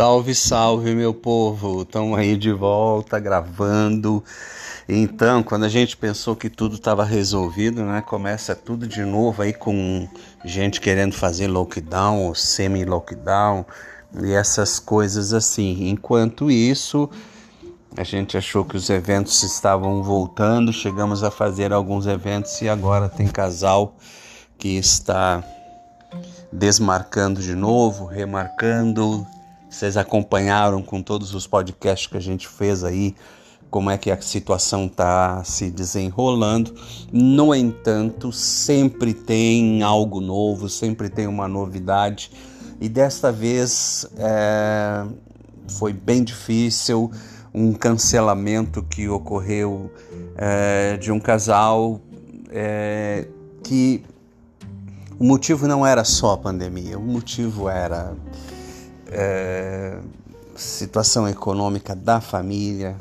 Salve, salve, meu povo! Estamos aí de volta gravando. Então, quando a gente pensou que tudo estava resolvido, né? Começa tudo de novo aí com gente querendo fazer lockdown ou semi-lockdown e essas coisas assim. Enquanto isso, a gente achou que os eventos estavam voltando, chegamos a fazer alguns eventos e agora tem casal que está desmarcando de novo, remarcando vocês acompanharam com todos os podcasts que a gente fez aí como é que a situação está se desenrolando. No entanto, sempre tem algo novo, sempre tem uma novidade. E desta vez é, foi bem difícil um cancelamento que ocorreu é, de um casal é, que o motivo não era só a pandemia, o motivo era é, situação econômica da família,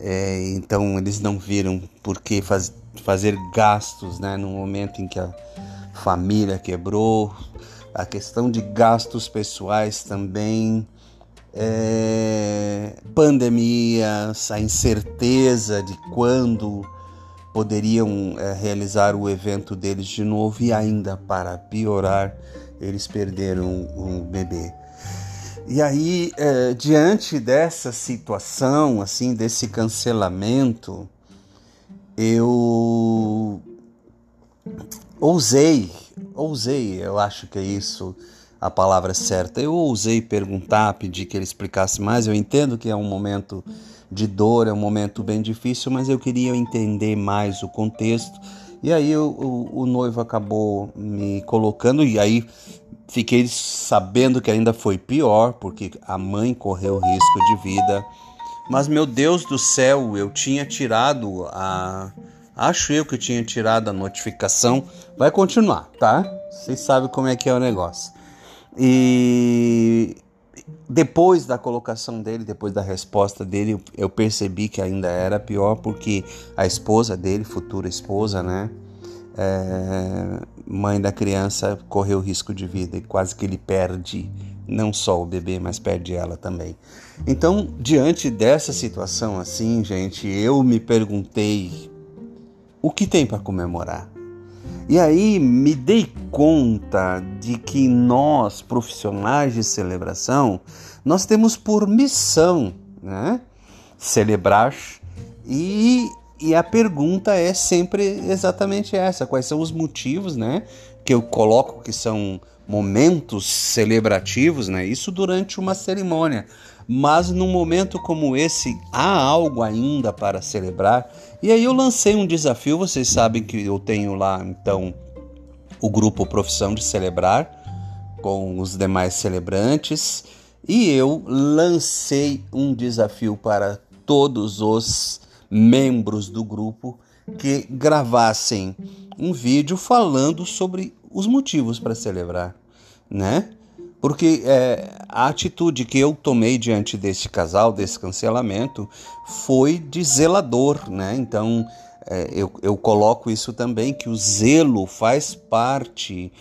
é, então eles não viram por que faz, fazer gastos né, no momento em que a família quebrou, a questão de gastos pessoais também, é, pandemias, a incerteza de quando poderiam é, realizar o evento deles de novo e ainda para piorar, eles perderam um bebê. E aí, é, diante dessa situação, assim, desse cancelamento, eu ousei, ousei, eu acho que é isso a palavra certa. Eu ousei perguntar, pedir que ele explicasse mais. Eu entendo que é um momento de dor, é um momento bem difícil, mas eu queria entender mais o contexto. E aí o, o, o noivo acabou me colocando, e aí Fiquei sabendo que ainda foi pior, porque a mãe correu risco de vida. Mas, meu Deus do céu, eu tinha tirado a. Acho eu que tinha tirado a notificação. Vai continuar, tá? Vocês sabem como é que é o negócio. E depois da colocação dele, depois da resposta dele, eu percebi que ainda era pior, porque a esposa dele, futura esposa, né? é, mãe da criança correu risco de vida e quase que ele perde não só o bebê, mas perde ela também. Então, diante dessa situação assim, gente, eu me perguntei o que tem para comemorar. E aí me dei conta de que nós, profissionais de celebração, nós temos por missão, né, celebrar e e a pergunta é sempre exatamente essa: quais são os motivos, né? Que eu coloco que são momentos celebrativos, né? Isso durante uma cerimônia. Mas num momento como esse, há algo ainda para celebrar. E aí eu lancei um desafio. Vocês sabem que eu tenho lá, então, o grupo Profissão de Celebrar, com os demais celebrantes. E eu lancei um desafio para todos os membros do grupo que gravassem um vídeo falando sobre os motivos para celebrar, né? Porque é, a atitude que eu tomei diante desse casal, desse cancelamento, foi de zelador, né? Então é, eu, eu coloco isso também, que o zelo faz parte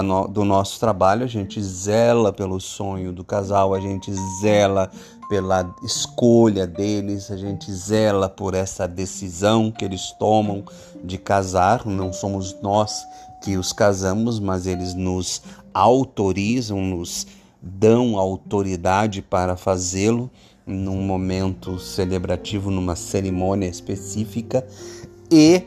no, do nosso trabalho, a gente zela pelo sonho do casal, a gente zela pela escolha deles, a gente zela por essa decisão que eles tomam de casar. Não somos nós que os casamos, mas eles nos autorizam, nos dão autoridade para fazê-lo. Num momento celebrativo, numa cerimônia específica. E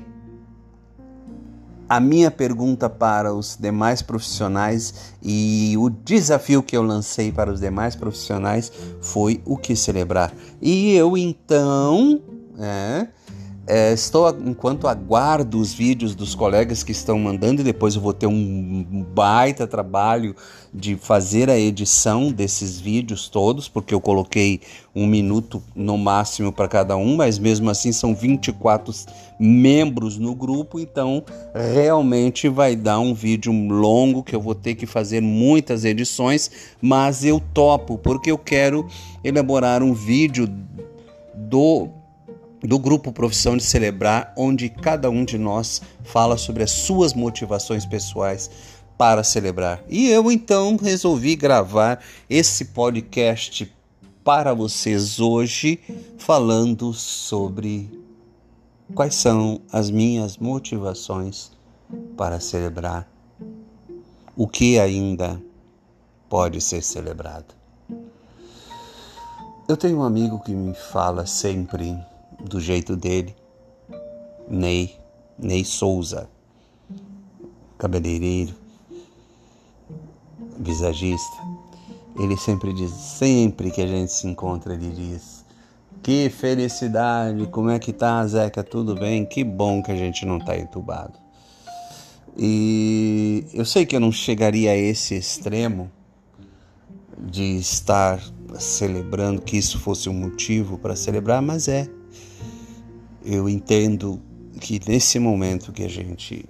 a minha pergunta para os demais profissionais e o desafio que eu lancei para os demais profissionais foi o que celebrar. E eu então é, É, estou enquanto aguardo os vídeos dos colegas que estão mandando e depois eu vou ter um baita trabalho de fazer a edição desses vídeos todos, porque eu coloquei um minuto no máximo para cada um, mas mesmo assim são 24 membros no grupo, então realmente vai dar um vídeo longo que eu vou ter que fazer muitas edições, mas eu topo porque eu quero elaborar um vídeo do do grupo Profissão de Celebrar, onde cada um de nós fala sobre as suas motivações pessoais para celebrar. E eu então resolvi gravar esse podcast para vocês hoje, falando sobre quais são as minhas motivações para celebrar. O que ainda pode ser celebrado. Eu tenho um amigo que me fala sempre do jeito dele. Ney, Ney Souza, cabeleireiro, visagista. Ele sempre diz, sempre que a gente se encontra, ele diz: Que felicidade, como é que tá, Zeca? Tudo bem? Que bom que a gente não tá entubado. E eu sei que eu não chegaria a esse extremo de estar celebrando que isso fosse um motivo para celebrar, mas é eu entendo que nesse momento que a gente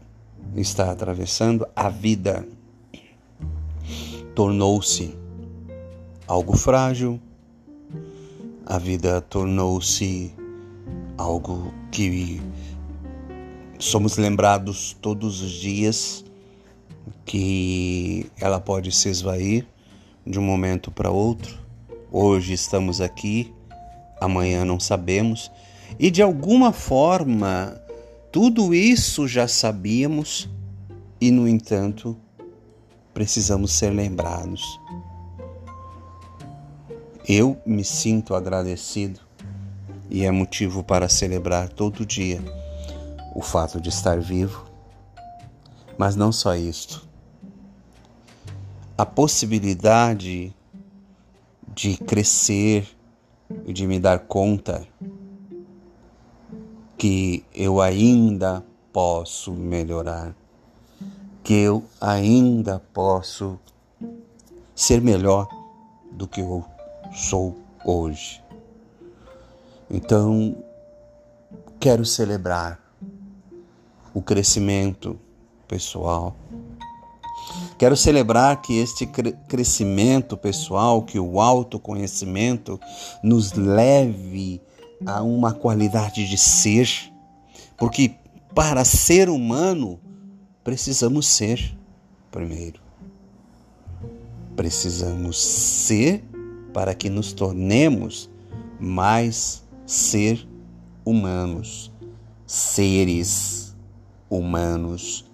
está atravessando, a vida tornou-se algo frágil, a vida tornou-se algo que somos lembrados todos os dias que ela pode se esvair de um momento para outro. Hoje estamos aqui, amanhã não sabemos e de alguma forma, tudo isso já sabíamos e, no entanto, precisamos ser lembrados. Eu me sinto agradecido e é motivo para celebrar todo dia o fato de estar vivo. Mas não só isto. A possibilidade de crescer e de me dar conta que eu ainda posso melhorar, que eu ainda posso ser melhor do que eu sou hoje. Então, quero celebrar o crescimento pessoal. Quero celebrar que este crescimento pessoal, que o autoconhecimento nos leve a uma qualidade de ser, porque para ser humano precisamos ser primeiro. Precisamos ser para que nos tornemos mais ser humanos, seres humanos,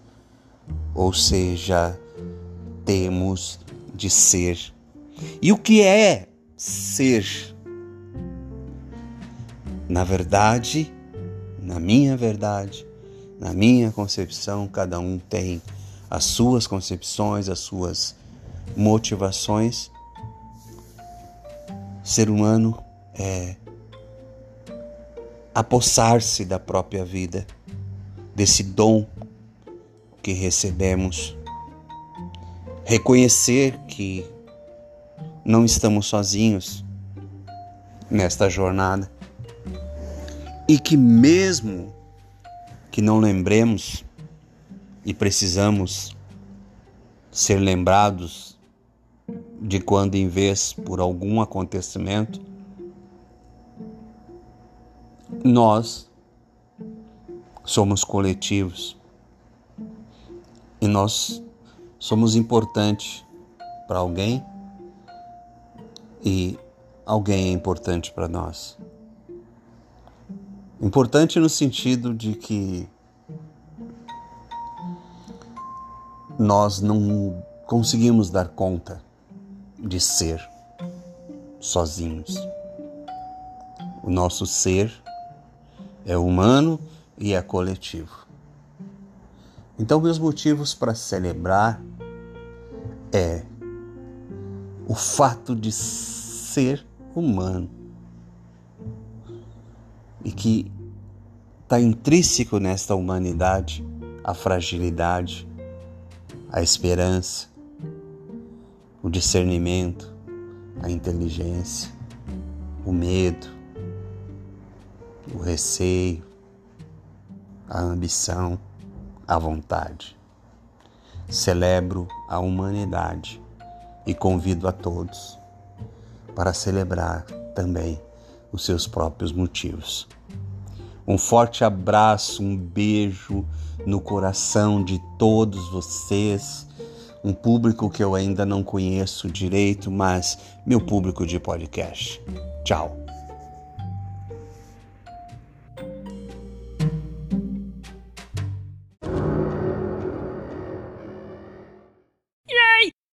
ou seja, temos de ser. E o que é ser? Na verdade, na minha verdade, na minha concepção, cada um tem as suas concepções, as suas motivações. Ser humano é apossar-se da própria vida, desse dom que recebemos, reconhecer que não estamos sozinhos nesta jornada e que, mesmo que não lembremos e precisamos ser lembrados de quando em vez por algum acontecimento, nós somos coletivos e nós somos importantes para alguém e alguém é importante para nós. Importante no sentido de que nós não conseguimos dar conta de ser sozinhos. O nosso ser é humano e é coletivo. Então, meus motivos para celebrar é o fato de ser humano e que Está intrínseco nesta humanidade a fragilidade, a esperança, o discernimento, a inteligência, o medo, o receio, a ambição, a vontade. Celebro a humanidade e convido a todos para celebrar também os seus próprios motivos. Um forte abraço, um beijo no coração de todos vocês, um público que eu ainda não conheço direito, mas meu público de podcast. Tchau.